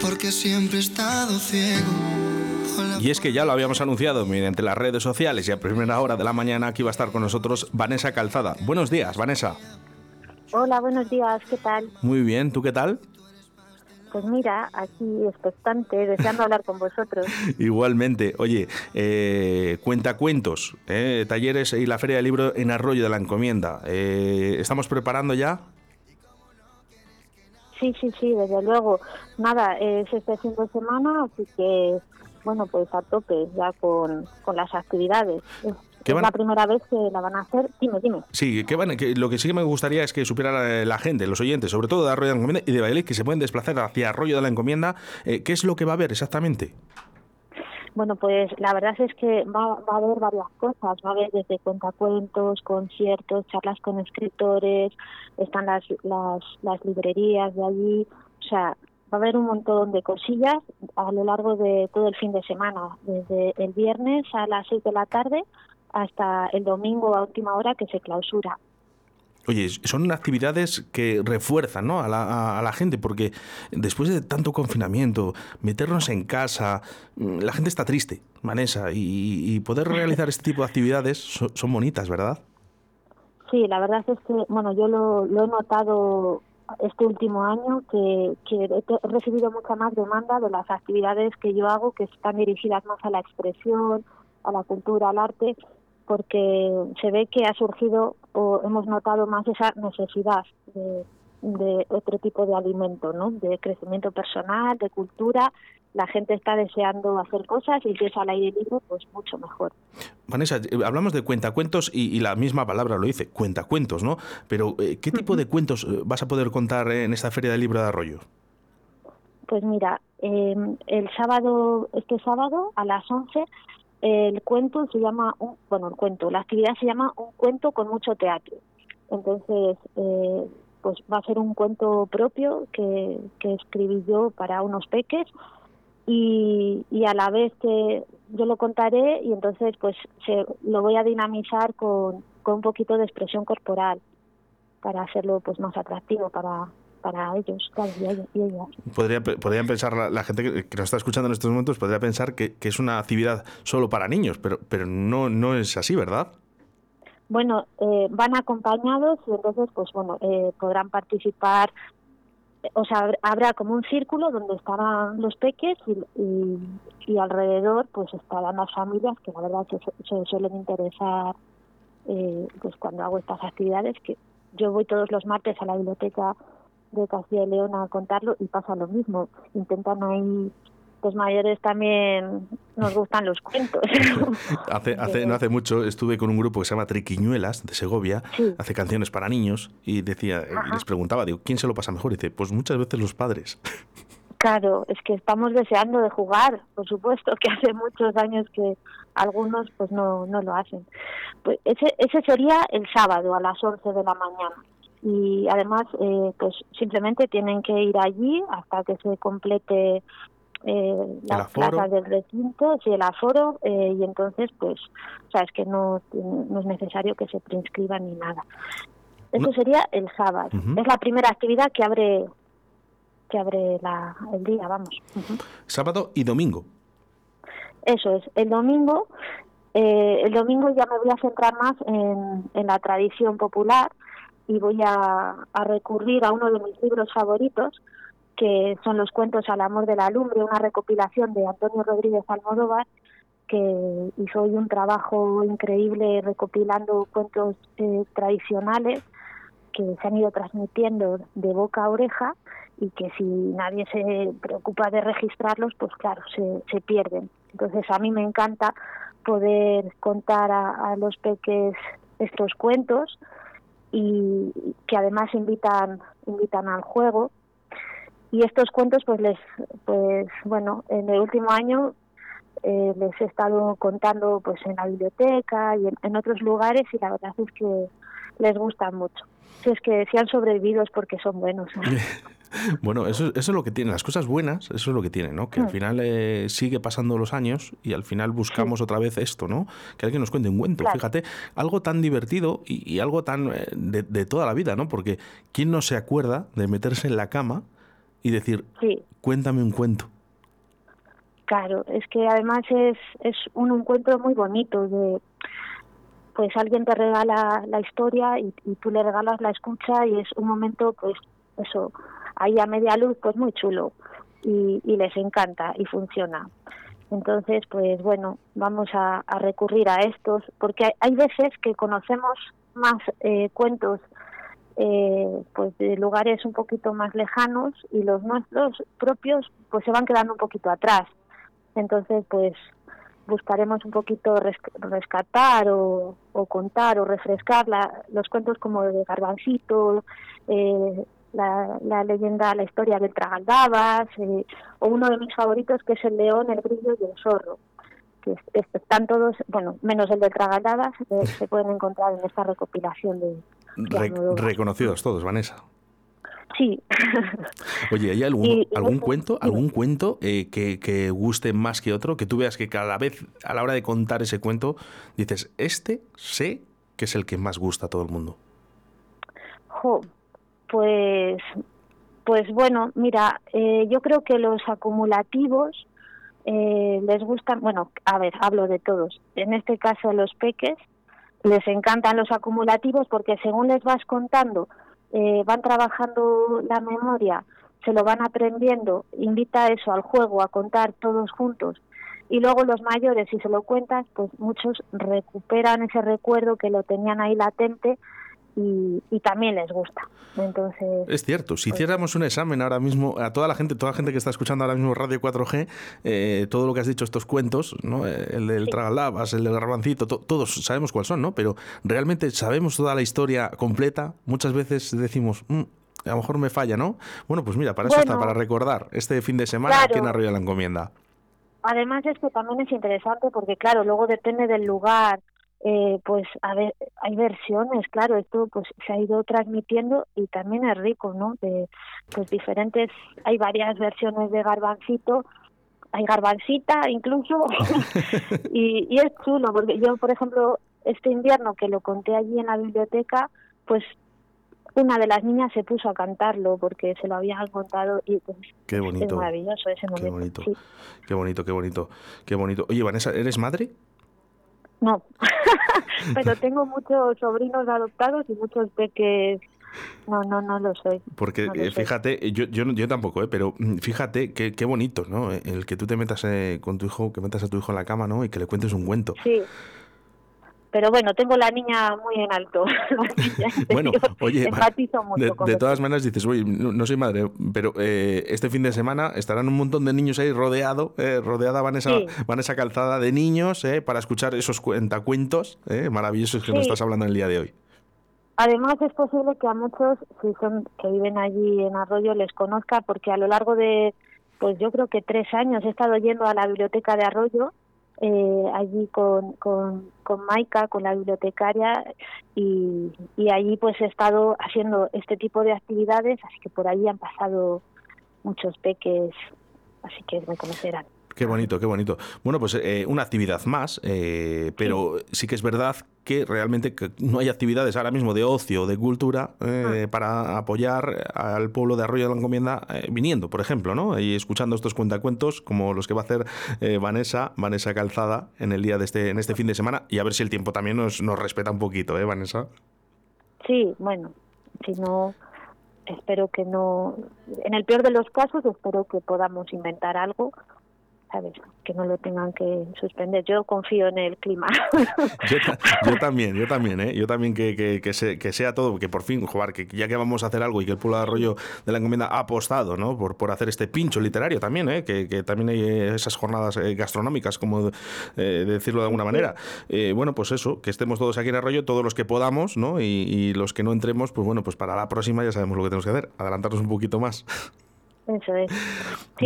porque siempre he estado ciego. Y es que ya lo habíamos anunciado mediante las redes sociales y a primera hora de la mañana aquí va a estar con nosotros Vanessa Calzada. Buenos días, Vanessa. Hola, buenos días, ¿qué tal? Muy bien, ¿tú qué tal? Pues mira, aquí expectante, deseando hablar con vosotros. Igualmente. Oye, eh, cuentacuentos, eh, talleres y la Feria del Libro en Arroyo de la Encomienda. Eh, ¿Estamos preparando ya? Sí, sí, sí, desde luego. Nada, es este fin de semana, así que, bueno, pues a tope ya con, con las actividades. Es, ¿Qué es van- la primera vez que la van a hacer. Dime, dime. Sí, que, van- que lo que sí que me gustaría es que supiera la, la gente, los oyentes, sobre todo de Arroyo de la Encomienda y de Valladolid, que se pueden desplazar hacia Arroyo de la Encomienda. eh, ¿Qué es lo que va a haber exactamente? Bueno, pues la verdad es que va, va a haber varias cosas. Va a haber desde cuentacuentos, conciertos, charlas con escritores, están las, las, librerías de allí. O sea, va a haber un montón de cosillas a lo largo de todo el fin de semana, desde el viernes a las 6 de la tarde hasta el domingo a última hora que se clausura. Oye, son actividades que refuerzan ¿no? a, la, gente, porque después de tanto confinamiento, meternos en casa, mm, la gente está triste, Vanessa, y, poder realizar este tipo de actividades so- son bonitas, ¿verdad? Sí, la verdad es que, bueno, yo lo, he notado este último año que, he recibido mucha más demanda de las actividades que yo hago que están dirigidas más a la expresión, a la cultura, al arte, porque se ve que ha surgido o hemos notado más esa necesidad de, de otro tipo de alimento, ¿no? De crecimiento personal, de cultura. La gente está deseando hacer cosas y si es al aire libre, pues mucho mejor. Vanessa, eh, hablamos de cuentacuentos y, y la misma palabra lo dice, cuentacuentos, ¿no? Pero, eh, ¿qué tipo de cuentos eh, vas a poder contar en esta Feria del Libro de Arroyo? Pues mira, eh, el sábado, este sábado a las 11, el cuento se llama, un, bueno, el cuento, la actividad se llama Un cuento con mucho teatro. Entonces, eh, pues va a ser un cuento propio que, que escribí yo para unos peques y, y a la vez que yo lo contaré y entonces pues se, lo voy a dinamizar con, con un poquito de expresión corporal para hacerlo pues más atractivo para, para ellos claro, y ellas- y ellas. Podría, podrían pensar la, la gente que, que nos está escuchando en estos momentos, podría pensar que, que es una actividad solo para niños, pero, pero no, no es así, ¿verdad? Bueno, eh, van acompañados y entonces, pues bueno, eh, podrán participar, o sea, hab- habrá como un círculo donde estarán los peques y, y, y alrededor pues estarán las familias que la verdad se, se suelen interesar eh, pues cuando hago estas actividades, que yo voy todos los martes a la biblioteca de Castilla y León a contarlo y pasa lo mismo, intentan ahí los mayores también nos gustan los cuentos. Hace, hace, no hace mucho estuve con un grupo que se llama Triquiñuelas de Segovia, Sí. hace canciones para niños y decía, eh, Ajá. les preguntaba, digo, ¿quién se lo pasa mejor? Y dice, pues muchas veces los padres. Claro, es que estamos deseando de jugar, por supuesto, que hace muchos años que algunos pues no, no lo hacen. Pues ese, ese sería el sábado a las 11 de la mañana. Y además, eh, pues simplemente tienen que ir allí hasta que se complete eh, las plazas del recinto, sí, el aforo, eh, y entonces, pues, sabes que no, no es necesario que se preinscriban ni nada. Eso No. sería el sábado. Es la primera actividad que abre que abre la, el día, vamos. Sábado y domingo. Eso es. El domingo, eh, el domingo ya me voy a centrar más en, en la tradición popular y voy a, recurrir a uno de mis libros favoritos, que son los cuentos al amor de la lumbre, una recopilación de Antonio Rodríguez Almodóvar, que hizo hoy un trabajo increíble recopilando cuentos eh, tradicionales que se han ido transmitiendo de boca a oreja y que si nadie se preocupa de registrarlos, pues claro, se, se pierden. Entonces a mí me encanta poder contar a, a los peques estos cuentos y que además invitan invitan al juego. Y estos cuentos pues les pues bueno en el último año eh, les he estado contando pues en la biblioteca y en, en otros lugares y la verdad es que les gustan mucho. Si es que si han sobrevivido es porque son buenos Bueno, eso, eso es lo que tiene, las cosas buenas, eso es lo que tiene, ¿no? Que al Mm. final eh, sigue pasando los años y al final buscamos otra vez esto, ¿no? Que alguien nos cuente un cuento, Claro. fíjate, algo tan divertido y, y algo tan eh, de, de toda la vida, ¿no? Porque ¿quién no se acuerda de meterse en la cama y decir, Sí, cuéntame un cuento. claro, es que además es, es un encuentro muy bonito de pues alguien te regala la historia y, y tú le regalas la escucha y es un momento pues eso ahí a media luz pues muy chulo. Y, y les encanta y funciona. Entonces pues bueno vamos a, a recurrir a estos porque hay, hay veces que conocemos más eh, cuentos eh, pues de lugares un poquito más lejanos y los nuestros propios pues se van quedando un poquito atrás. Entonces pues buscaremos un poquito res- rescatar o, o contar o refrescar la- los cuentos como de Garbancito, eh, la, la leyenda, la historia del Tragaldabas, eh, o uno de mis favoritos que es el león, el grillo y el zorro, que es- es- están todos, bueno, menos el del Tragaldabas, eh, se pueden encontrar en esta recopilación de... de Re- Almodóvar. reconocidos todos, Vanessa. Sí, Oye, ¿hay algún, Y- algún eso- cuento, algún cuento eh, que, que guste más que otro? Que tú veas que cada vez a la hora de contar ese cuento dices, este sé que es el que más gusta a todo el mundo. Jo, pues, pues bueno, mira, eh, yo creo que los acumulativos eh, les gustan, bueno, a ver, hablo de todos. En este caso, los peques les encantan los acumulativos porque según les vas contando, eh, van trabajando la memoria, se lo van aprendiendo, invita a eso al juego, a contar todos juntos. Y luego los mayores, si se lo cuentas, pues muchos recuperan ese recuerdo que lo tenían ahí latente y, y también les gusta. Entonces, Es cierto, si Pues- hiciéramos un examen ahora mismo a toda la gente, toda la gente que está escuchando ahora mismo Radio 4G, eh, todo lo que has dicho, estos cuentos, ¿no? Eh, el del Sí. Tragalabas, el del Garbancito, to- todos sabemos cuáles son, ¿no? Pero realmente sabemos toda la historia completa. Muchas veces decimos, "Mm, a lo mejor me falla, ¿no? Bueno, pues mira, para eso está, para recordar este fin de semana Claro. aquí en Arroyo de la Encomienda. Además es que también es interesante porque claro, luego depende del lugar, eh, pues a ver, hay versiones, claro, esto pues se ha ido transmitiendo y también es rico, ¿no? De pues diferentes, hay varias versiones de Garbancito, hay Garbancita incluso y, y es chulo porque yo, por ejemplo, este invierno que lo conté allí en la biblioteca, pues una de las niñas se puso a cantarlo porque se lo habían contado y pues Qué es bonito. maravilloso ese Qué momento. bonito. sí. Qué bonito, qué bonito, qué bonito. Oye, Vanessa, ¿eres madre? No, pero tengo muchos sobrinos adoptados y muchos peques. No, no, no lo soy. Porque No lo eh, fíjate, eh, yo, yo, no- yo tampoco, ¿eh? pero mm, fíjate qué, qué bonito, ¿no? Eh, El que tú te metas eh, con tu hijo, que metas a tu hijo en la cama, ¿no? Y que le cuentes un cuento. Sí. Pero bueno, tengo la niña muy en alto. Bueno, oye, mucho de, todas maneras dices, oye, no, no soy madre, pero eh, este fin de semana estarán un montón de niños ahí rodeado, eh, rodeada Vanessa, Sí. Vanessa Calzada de niños, eh, para escuchar esos cuentacuentos eh, maravillosos que nos estás hablando el día de hoy. Además es posible que a muchos, si son que viven allí en Arroyo, les conozca, porque a lo largo de, pues yo creo que tres años he estado yendo a la biblioteca de Arroyo, eh, allí con, con, con Maika, con la bibliotecaria, y, y allí pues he estado haciendo este tipo de actividades, así que por allí han pasado muchos peques, así que me conocerán. Qué bonito, qué bonito. Bueno, pues eh, una actividad más, eh, pero sí. que es verdad que realmente no hay actividades ahora mismo de ocio, de cultura, eh, para apoyar al pueblo de Arroyo de la Encomienda eh, viniendo, por ejemplo, ¿no? Y escuchando estos cuentacuentos como los que va a hacer Vanessa, Vanessa Calzada, en el día de este, en este fin de semana, y a ver si el tiempo también nos, nos respeta un poquito, ¿eh, Vanessa? Sí, bueno, si no, espero que no, en el peor de los casos, espero que podamos inventar algo, ¿sabes? Que no lo tengan que suspender. Yo confío en el clima. Yo, ta- yo también, yo también, ¿eh? Yo también que, que, que, se- que sea todo, que por fin, jugar, que ya que vamos a hacer algo y que el pueblo de Arroyo de la Encomienda ha apostado, ¿no? Por, por hacer este pincho literario también, ¿eh? Que, que también hay eh, esas jornadas eh, gastronómicas, como eh, decirlo de alguna manera. Eh, bueno, pues eso, que estemos todos aquí en Arroyo, todos los que podamos, ¿no? Y, y los que no entremos, pues bueno, pues para la próxima ya sabemos lo que tenemos que hacer, adelantarnos un poquito más. Eso es. Sí,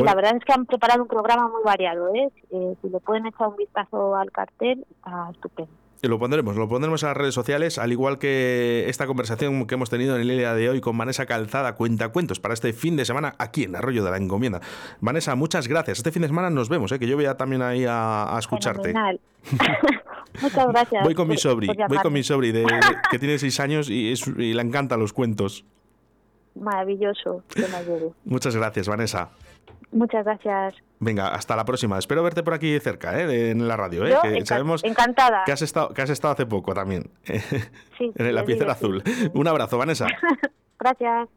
Bueno. la verdad es que han preparado un programa muy variado, ¿eh? Eh, si le pueden echar un vistazo al cartel, estupendo. Y lo pondremos, lo pondremos en las redes sociales, al igual que esta conversación que hemos tenido en el día de hoy con Vanessa Calzada, cuenta cuentos para este fin de semana aquí en Arroyo de la Encomienda. Vanessa, muchas gracias. Este fin de semana nos vemos, ¿eh? que yo voy a también ahí a, a escucharte. Muchas gracias. Voy con mi sobri, voy con mi sobri de, que tiene seis años y, es- y le encantan los cuentos. Maravilloso que me ayude. Muchas gracias, Vanessa. Muchas gracias. Venga, hasta la próxima. Espero verte por aquí cerca, ¿eh? en la radio. ¿eh? Yo, que sabemos encantada. que has estado, que has estado hace poco también. Sí, en digo, sí. azul. Un abrazo, Vanessa. Gracias.